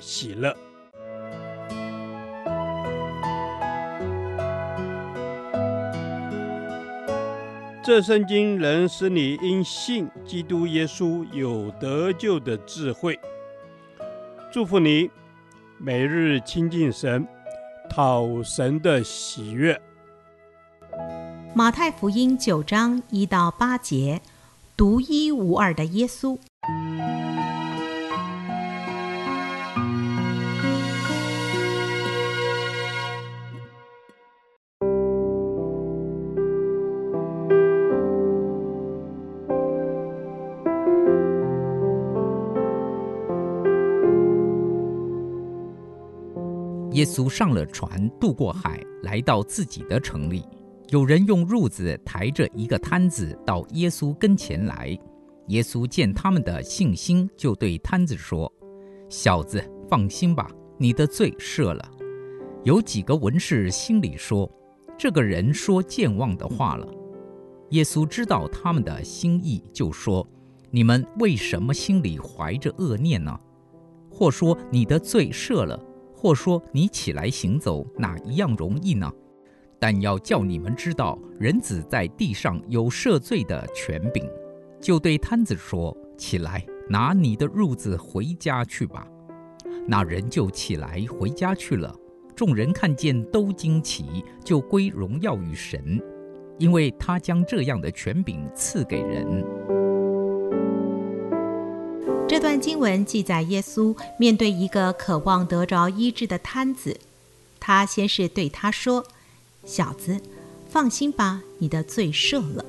喜乐。这圣经能使你因信基督耶稣有得救的智慧。祝福你，每日亲近神，讨神的喜悦。马太福音九章一到八节，独一无二的耶稣。耶稣上了船，渡过海，来到自己的城里。有人用褥子抬着一个摊子到耶稣跟前来。耶稣见他们的信心，就对摊子说：“小子，放心吧，你的罪赦了。”有几个文士心里说：“这个人说健忘的话了。”耶稣知道他们的心意，就说：“你们为什么心里怀着恶念呢？或说你的罪赦了。”或说你起来行走，哪一样容易呢？但要叫你们知道，人子在地上有赦罪的权柄。就对摊子说：“起来，拿你的褥子回家去吧。”那人就起来回家去了。众人看见都惊奇，就归荣耀与神，因为他将这样的权柄赐给人。这段经文记载耶稣面对一个渴望得着医治的瘫子，他先是对他说：“小子，放心吧，你的罪赦了。”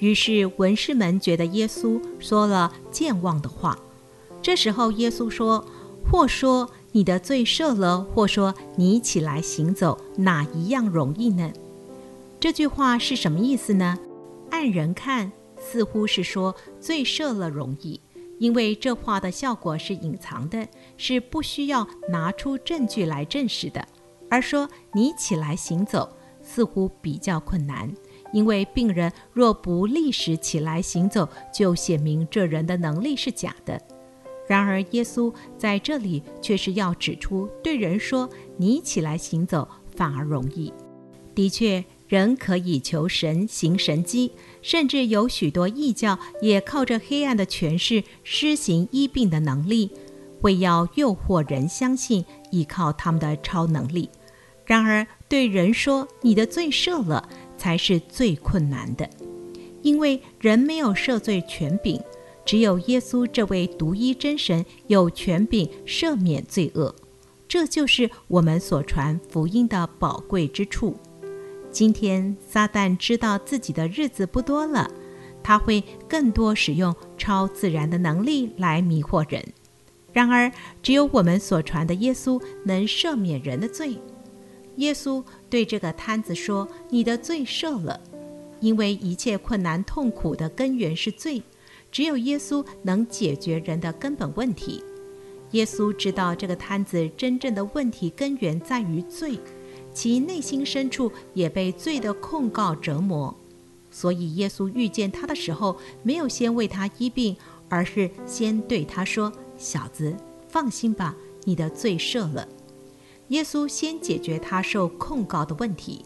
于是文士们觉得耶稣说了健忘的话。这时候耶稣说：“或说你的罪赦了，或说你起来行走，哪一样容易呢？”这句话是什么意思呢？按人看，似乎是说罪赦了容易。因为这话的效果是隐藏的，是不需要拿出证据来证实的。而说你起来行走，似乎比较困难，因为病人若不立时起来行走，就显明这人的能力是假的。然而耶稣在这里却是要指出，对人说你起来行走反而容易。的确。人可以求神行神迹，甚至有许多异教也靠着黑暗的权势施行医病的能力，为要诱惑人相信依靠他们的超能力。然而，对人说你的罪赦了，才是最困难的，因为人没有赦罪权柄，只有耶稣这位独一真神有权柄赦免罪恶。这就是我们所传福音的宝贵之处。今天撒旦知道自己的日子不多了，他会更多使用超自然的能力来迷惑人。然而，只有我们所传的耶稣能赦免人的罪。耶稣对这个摊子说：“你的罪赦了。”因为一切困难痛苦的根源是罪，只有耶稣能解决人的根本问题。耶稣知道这个摊子真正的问题根源在于罪。其内心深处也被罪的控告折磨，所以耶稣遇见他的时候，没有先为他医病，而是先对他说：“小子，放心吧，你的罪赦了。”耶稣先解决他受控告的问题。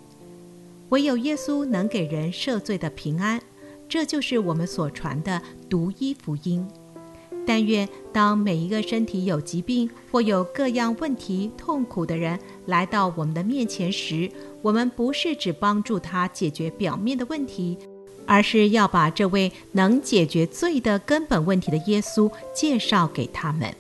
唯有耶稣能给人赦罪的平安，这就是我们所传的独一福音。但愿当每一个身体有疾病或有各样问题痛苦的人来到我们的面前时，我们不是只帮助他解决表面的问题，而是要把这位能解决罪的根本问题的耶稣介绍给他们。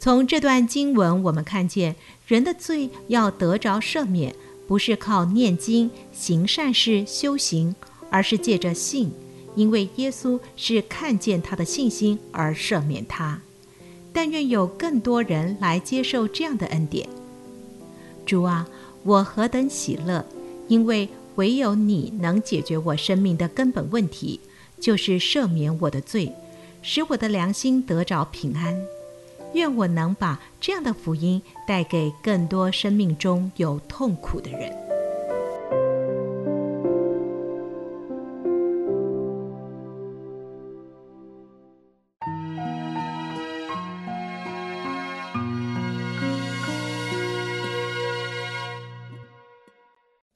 从这段经文，我们看见人的罪要得着赦免，不是靠念经、行善事、修行，而是借着信。因为耶稣是看见他的信心而赦免他，但愿有更多人来接受这样的恩典。主啊，我何等喜乐，因为唯有你能解决我生命的根本问题，就是赦免我的罪，使我的良心得着平安。愿我能把这样的福音带给更多生命中有痛苦的人。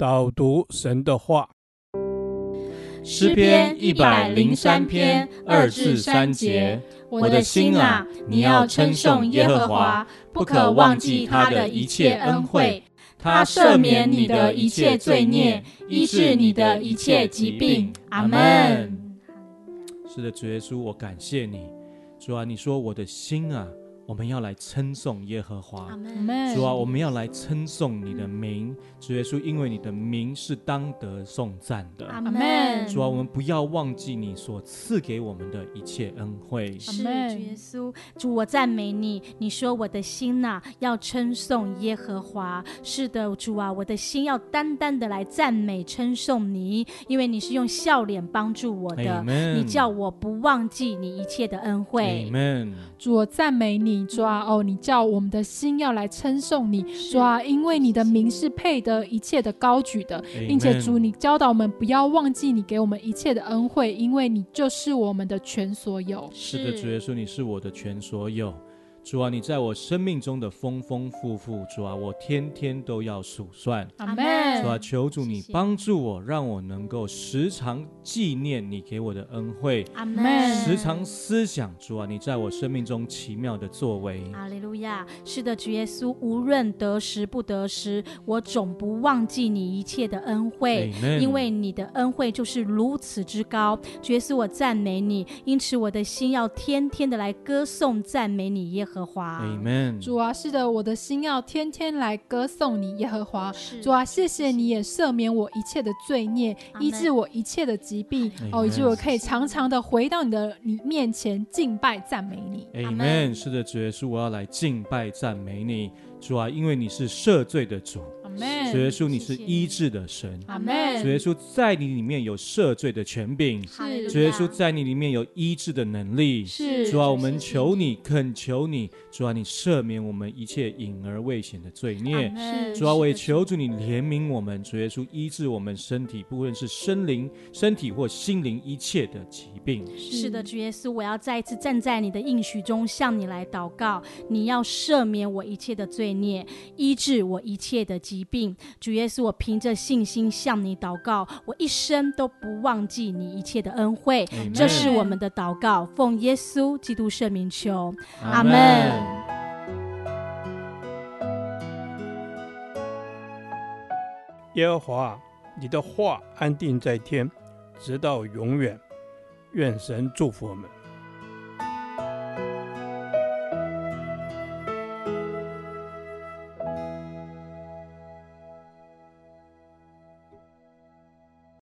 导读神的话，诗篇一百零三篇二至三节。我的心啊，你要称颂耶和华，不可忘记他的一切恩惠。他赦免你的一切罪孽，医治你的一切疾病。阿门。是的，主耶稣，我感谢你。主啊，你说我的心啊。我们要来称颂耶和华，主啊，我们要来称颂你的名，主耶稣，因为你的名是当得颂赞的。阿门。主啊，我们不要忘记你所赐给我们的一切恩惠。是主耶稣，主我赞美你。你说我的心呐、啊，要称颂耶和华。是的，主啊，我的心要单单的来赞美称颂你，因为你是用笑脸帮助我的。你叫我不忘记你一切的恩惠。主我赞美你。主啊，哦，你叫我们的心要来称颂你，主啊，因为你的名是配得一切的高举的，并且主，你教导我们不要忘记你给我们一切的恩惠，因为你就是我们的全所有。是的，主耶稣，你是我的全所有。主啊，你在我生命中的丰丰富富，主啊，我天天都要数算。阿门。主啊，求主你帮助我，让我能够时常纪念你给我的恩惠。阿门。时常思想，主啊，你在我生命中奇妙的作为。哈利路亚。是的，主耶稣，无论得失不得失，我总不忘记你一切的恩惠，因为你的恩惠就是如此之高。主耶稣，我赞美你，因此我的心要天天的来歌颂赞美你耶。耶和华，Amen。主啊，是的，我的心要天天来歌颂你，耶和华。主啊，谢谢你也赦免我一切的罪孽，医治我一切的疾病。哦，以及我可以常常的回到你的你面前敬拜赞美你。Amen。是的，主耶稣，我要来敬拜赞美你。主啊，因为你是赦罪的主。主耶稣，你是医治的神。主耶稣，在你里面有赦罪的权柄。主耶稣，在你里面有医治的能力。是。主啊，我们求你，恳求你，主啊，你赦免我们一切隐而未显的罪孽。是主啊，我也求主你怜悯我们。主耶稣，医治我们身体，不论是身灵、身体或心灵一切的疾病。是的，主耶稣，我要再一次站在你的应许中，向你来祷告。你要赦免我一切的罪孽，医治我一切的疾病。主耶稣，我凭着信心向你祷告，我一生都不忘记你一切的恩惠。这是我们的祷告，奉耶稣基督圣名求，阿门。耶和华，你的话安定在天，直到永远。愿神祝福我们。